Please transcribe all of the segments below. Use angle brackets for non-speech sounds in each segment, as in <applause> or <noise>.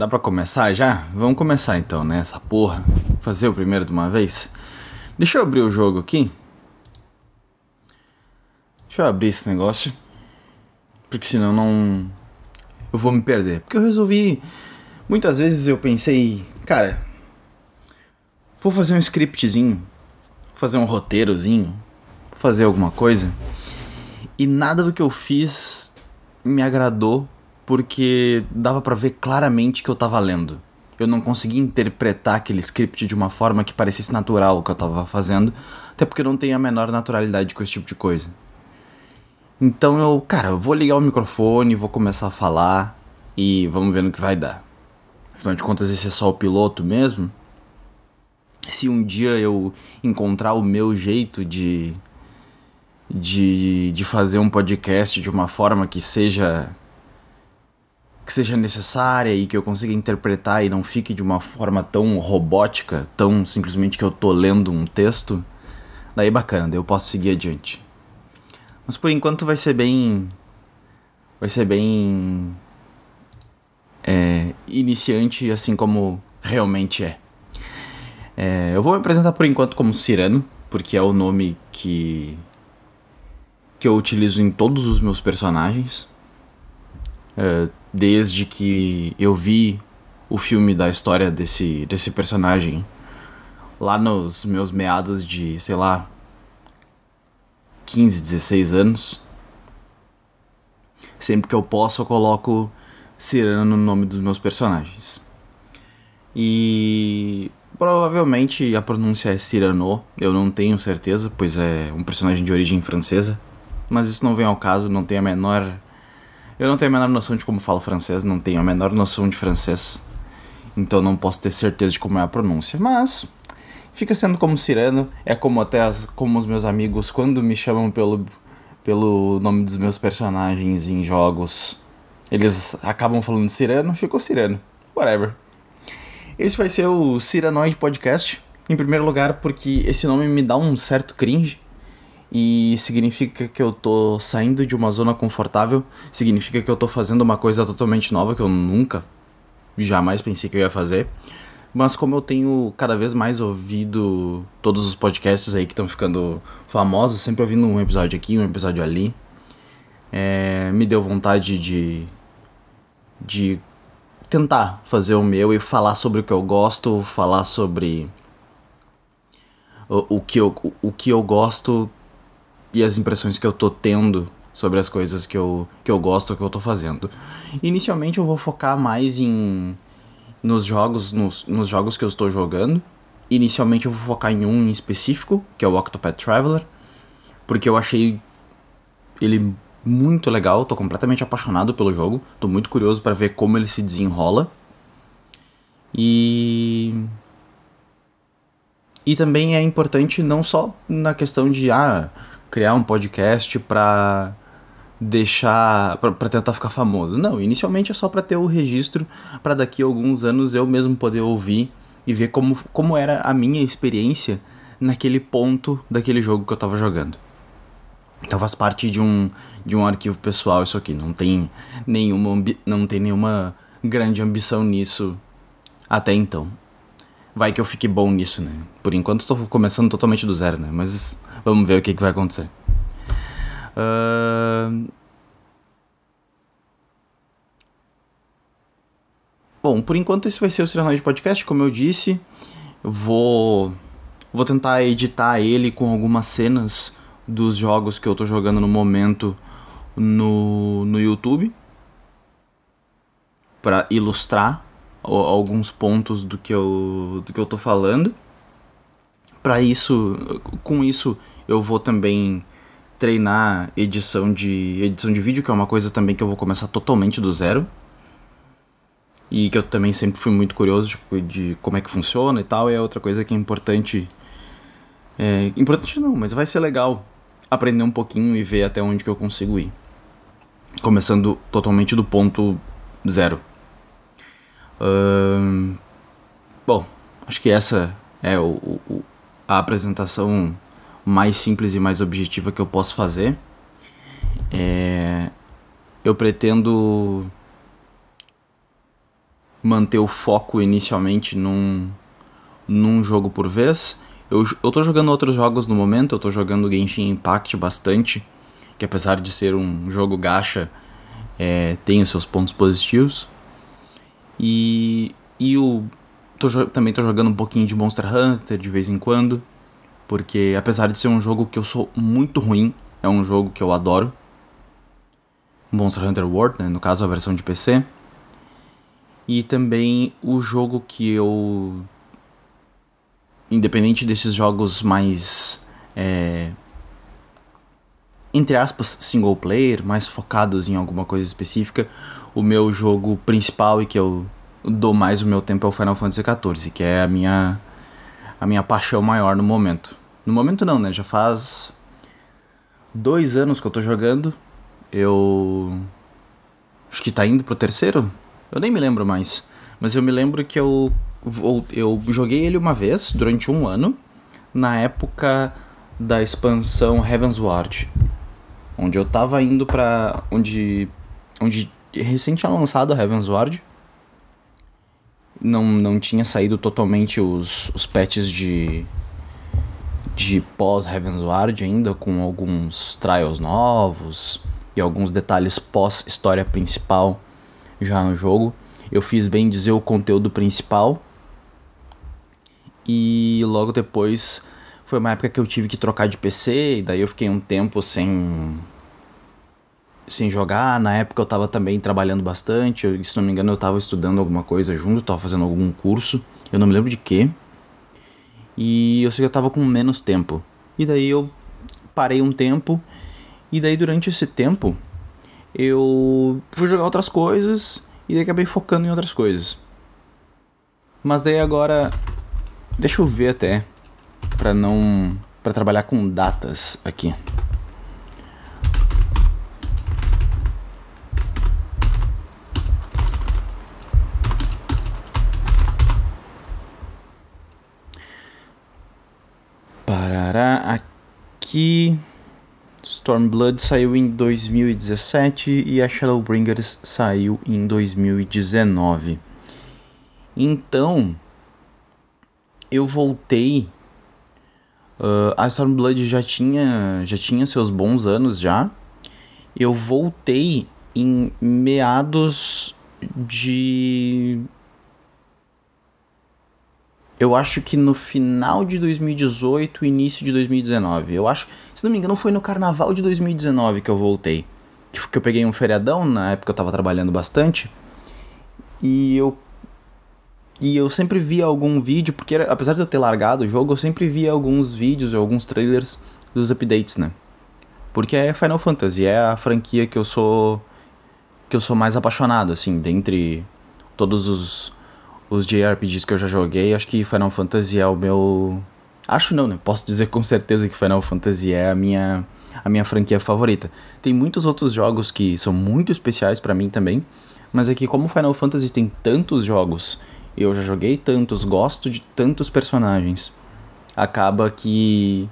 dá pra começar já? Vamos começar então, né? Essa porra. Fazer o primeiro de uma vez. Deixa eu abrir o jogo aqui. Deixa eu abrir esse negócio. Porque senão não. Eu vou me perder. Porque eu resolvi. Muitas vezes eu pensei, cara. Vou fazer um scriptzinho. Vou fazer um roteirozinho. Vou fazer alguma coisa. E nada do que eu fiz me agradou porque dava para ver claramente que eu tava lendo. Eu não conseguia interpretar aquele script de uma forma que parecesse natural o que eu tava fazendo, até porque eu não tenho a menor naturalidade com esse tipo de coisa. Então eu, cara, eu vou ligar o microfone, vou começar a falar e vamos ver no que vai dar. Afinal de contas, esse é só o piloto mesmo. Se um dia eu encontrar o meu jeito de, de, de fazer um podcast de uma forma que seja que seja necessária e que eu consiga interpretar e não fique de uma forma tão robótica, tão simplesmente que eu tô lendo um texto, daí bacana, daí eu posso seguir adiante. Mas por enquanto vai ser bem. Vai ser bem. É, iniciante, assim como realmente é. é. Eu vou me apresentar por enquanto como Cirano, porque é o nome que. que eu utilizo em todos os meus personagens. É, desde que eu vi o filme da história desse, desse personagem lá nos meus meados de, sei lá, 15, 16 anos. Sempre que eu posso, eu coloco Cirano no nome dos meus personagens. E provavelmente a pronúncia é Cyrano, eu não tenho certeza, pois é um personagem de origem francesa. Mas isso não vem ao caso, não tenho a menor eu não tenho a menor noção de como falo francês, não tenho a menor noção de francês. Então não posso ter certeza de como é a pronúncia. Mas fica sendo como Cirano, é como até as, como os meus amigos quando me chamam pelo, pelo nome dos meus personagens em jogos. Eles acabam falando Cirano, ficou Cirano. Whatever. Esse vai ser o Ciranoid Podcast. Em primeiro lugar, porque esse nome me dá um certo cringe e significa que eu tô saindo de uma zona confortável, significa que eu tô fazendo uma coisa totalmente nova que eu nunca, jamais pensei que eu ia fazer. Mas como eu tenho cada vez mais ouvido todos os podcasts aí que estão ficando famosos, sempre ouvindo um episódio aqui, um episódio ali, é, me deu vontade de, de tentar fazer o meu e falar sobre o que eu gosto, falar sobre o, o, que, eu, o, o que eu gosto e as impressões que eu tô tendo sobre as coisas que eu, que eu gosto, que eu tô fazendo. Inicialmente eu vou focar mais em nos jogos, nos, nos jogos que eu estou jogando. Inicialmente eu vou focar em um em específico, que é o Octopath Traveler, porque eu achei ele muito legal, tô completamente apaixonado pelo jogo, tô muito curioso para ver como ele se desenrola. E e também é importante não só na questão de ah, criar um podcast pra deixar para tentar ficar famoso. Não, inicialmente é só para ter o registro para daqui a alguns anos eu mesmo poder ouvir e ver como, como era a minha experiência naquele ponto daquele jogo que eu tava jogando. Então faz parte de um de um arquivo pessoal isso aqui, não tem nenhuma não tem nenhuma grande ambição nisso até então. Vai que eu fique bom nisso, né? Por enquanto estou começando totalmente do zero, né? Mas Vamos ver o que, que vai acontecer. Uh... Bom, por enquanto esse vai ser o Serenoide Podcast, como eu disse. Vou, vou tentar editar ele com algumas cenas dos jogos que eu tô jogando no momento no, no YouTube. para ilustrar alguns pontos do que eu, do que eu tô falando. Para isso, com isso eu vou também treinar edição de edição de vídeo, que é uma coisa também que eu vou começar totalmente do zero. E que eu também sempre fui muito curioso tipo, de como é que funciona e tal. É outra coisa que é importante. É, importante não, mas vai ser legal aprender um pouquinho e ver até onde que eu consigo ir. Começando totalmente do ponto zero. Bom, acho que essa é o, o, a apresentação mais simples e mais objetiva que eu posso fazer. É, eu pretendo manter o foco inicialmente num, num jogo por vez. Eu, eu tô jogando outros jogos no momento, eu tô jogando Genshin Impact bastante, que apesar de ser um jogo gacha, é, tem os seus pontos positivos. E, e o, tô, também tô jogando um pouquinho de Monster Hunter de vez em quando, porque apesar de ser um jogo que eu sou muito ruim, é um jogo que eu adoro. Monster Hunter World, né, no caso a versão de PC. E também o jogo que eu. Independente desses jogos mais. É, entre aspas, single player, mais focados em alguma coisa específica, o meu jogo principal e que eu dou mais o meu tempo é o Final Fantasy XIV, que é a minha, a minha paixão maior no momento. No momento não, né? Já faz dois anos que eu tô jogando. Eu. Acho que tá indo pro terceiro? Eu nem me lembro mais. Mas eu me lembro que eu, eu joguei ele uma vez, durante um ano, na época da expansão Heavensward. Onde eu tava indo pra. Onde. Onde recém tinha lançado a Heavensward. Não, não tinha saído totalmente os, os patches de. De pós-Heavensward ainda, com alguns trials novos e alguns detalhes pós-história principal já no jogo. Eu fiz bem dizer o conteúdo principal. E logo depois foi uma época que eu tive que trocar de PC, e daí eu fiquei um tempo sem sem jogar. Na época eu tava também trabalhando bastante, eu, se não me engano eu tava estudando alguma coisa junto, tava fazendo algum curso, eu não me lembro de quê. E eu sei que eu tava com menos tempo. E daí eu parei um tempo, e daí durante esse tempo eu fui jogar outras coisas e daí acabei focando em outras coisas. Mas daí agora deixa eu ver até para não para trabalhar com datas aqui. Parará aqui Stormblood saiu em 2017 e a Shadowbringers saiu em 2019. Então, eu voltei. Uh, a Stormblood já tinha, já tinha seus bons anos já. Eu voltei em meados de eu acho que no final de 2018, início de 2019. Eu acho, se não me engano, foi no carnaval de 2019 que eu voltei. Que eu peguei um feriadão, na época eu tava trabalhando bastante. E eu e eu sempre via algum vídeo, porque era, apesar de eu ter largado o jogo, eu sempre via alguns vídeos, alguns trailers dos updates, né? Porque é Final Fantasy, é a franquia que eu sou que eu sou mais apaixonado assim, dentre todos os os JRPGs que eu já joguei, acho que Final Fantasy é o meu. Acho não, né? Posso dizer com certeza que Final Fantasy é a minha, a minha franquia favorita. Tem muitos outros jogos que são muito especiais para mim também, mas é que como Final Fantasy tem tantos jogos, eu já joguei tantos, gosto de tantos personagens, acaba que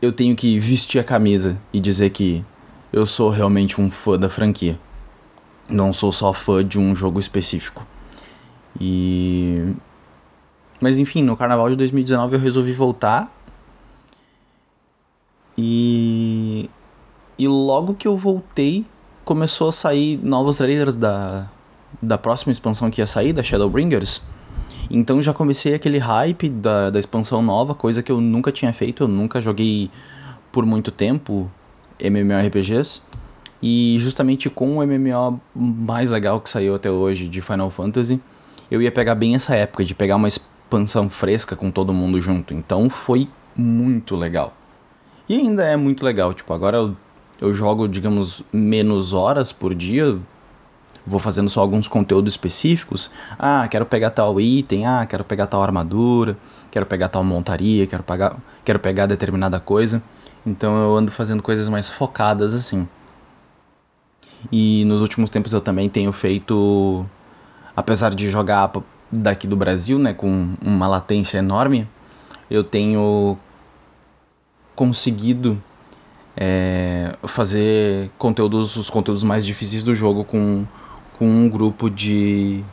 eu tenho que vestir a camisa e dizer que eu sou realmente um fã da franquia. Não sou só fã de um jogo específico. E. Mas enfim, no carnaval de 2019 eu resolvi voltar. E. E logo que eu voltei, começou a sair novos trailers da, da próxima expansão que ia sair, da Shadowbringers. Então já comecei aquele hype da, da expansão nova, coisa que eu nunca tinha feito, eu nunca joguei por muito tempo MMORPGs. E justamente com o MMO mais legal que saiu até hoje de Final Fantasy, eu ia pegar bem essa época de pegar uma expansão fresca com todo mundo junto. Então foi muito legal. E ainda é muito legal. Tipo, agora eu, eu jogo, digamos, menos horas por dia. Vou fazendo só alguns conteúdos específicos. Ah, quero pegar tal item. Ah, quero pegar tal armadura. Quero pegar tal montaria. Quero pegar, quero pegar determinada coisa. Então eu ando fazendo coisas mais focadas assim. E nos últimos tempos eu também tenho feito apesar de jogar daqui do Brasil, né, com uma latência enorme, eu tenho conseguido é, fazer conteúdos, os conteúdos mais difíceis do jogo com, com um grupo de,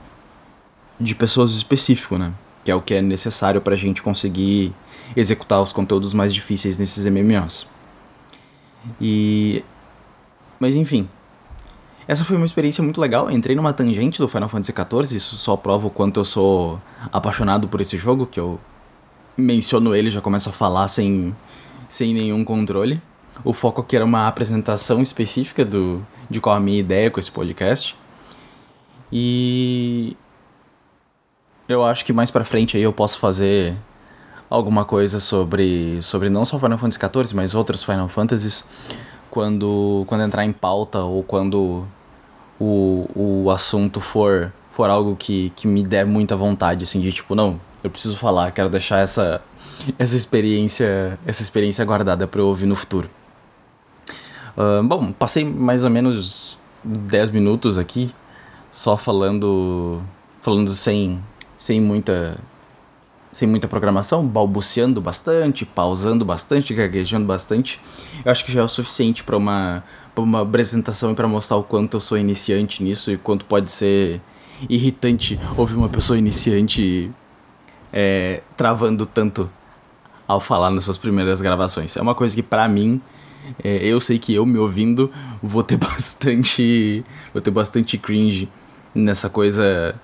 de pessoas específico, né? Que é o que é necessário pra gente conseguir executar os conteúdos mais difíceis nesses MMOs. E. Mas enfim. Essa foi uma experiência muito legal. entrei numa tangente do Final Fantasy XIV. Isso só prova o quanto eu sou apaixonado por esse jogo. Que eu menciono ele já começo a falar sem, sem nenhum controle. O foco aqui era uma apresentação específica do, de qual a minha ideia com esse podcast. E eu acho que mais para frente aí eu posso fazer alguma coisa sobre sobre não só Final Fantasy XIV, mas outros Final Fantasies quando quando entrar em pauta ou quando o, o assunto for for algo que, que me der muita vontade assim de tipo, não, eu preciso falar, quero deixar essa essa experiência essa experiência guardada para eu ouvir no futuro. Uh, bom, passei mais ou menos 10 minutos aqui só falando falando sem sem muita sem muita programação, balbuciando bastante, pausando bastante, gaguejando bastante. Eu acho que já é o suficiente para uma pra uma apresentação e para mostrar o quanto eu sou iniciante nisso e quanto pode ser irritante ouvir uma pessoa iniciante é, travando tanto ao falar nas suas primeiras gravações. É uma coisa que para mim é, eu sei que eu me ouvindo vou ter <laughs> bastante vou ter bastante cringe nessa coisa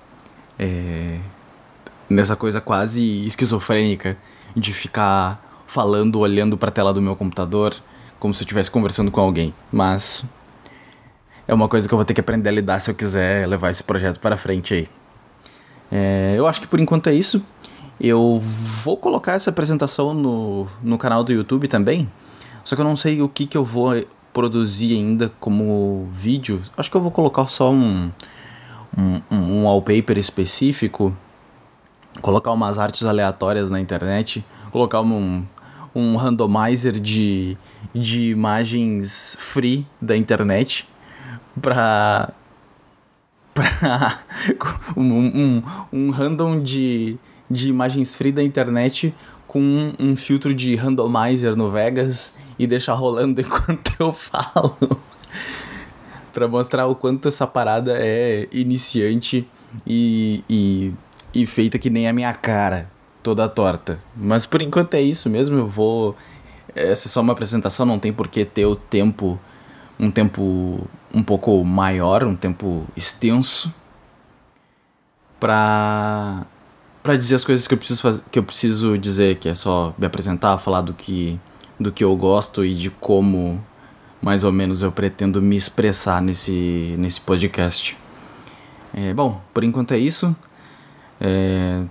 é, nessa coisa quase esquizofrênica de ficar falando, olhando para a tela do meu computador, como se eu estivesse conversando com alguém. Mas é uma coisa que eu vou ter que aprender a lidar se eu quiser levar esse projeto para frente aí. É, eu acho que por enquanto é isso. Eu vou colocar essa apresentação no, no canal do YouTube também. Só que eu não sei o que, que eu vou produzir ainda como vídeo. Acho que eu vou colocar só um, um, um wallpaper específico colocar umas artes aleatórias na internet, colocar um, um randomizer de, de imagens free da internet pra. <laughs> pra. um, um, um random de, de imagens free da internet com um, um filtro de randomizer no Vegas e deixar rolando <laughs> enquanto eu falo. Para mostrar o quanto essa parada é iniciante e, e e feita que nem a minha cara, toda torta. Mas por enquanto é isso mesmo, eu vou. Essa é só uma apresentação, não tem por que ter o tempo. Um tempo um pouco maior, um tempo extenso. Pra. Pra dizer as coisas que eu preciso fazer, que eu preciso dizer, que é só me apresentar, falar do que, do que eu gosto e de como mais ou menos eu pretendo me expressar nesse, nesse podcast. É, bom, por enquanto é isso. É...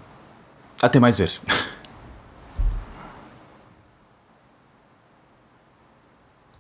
Até mais ver. <laughs>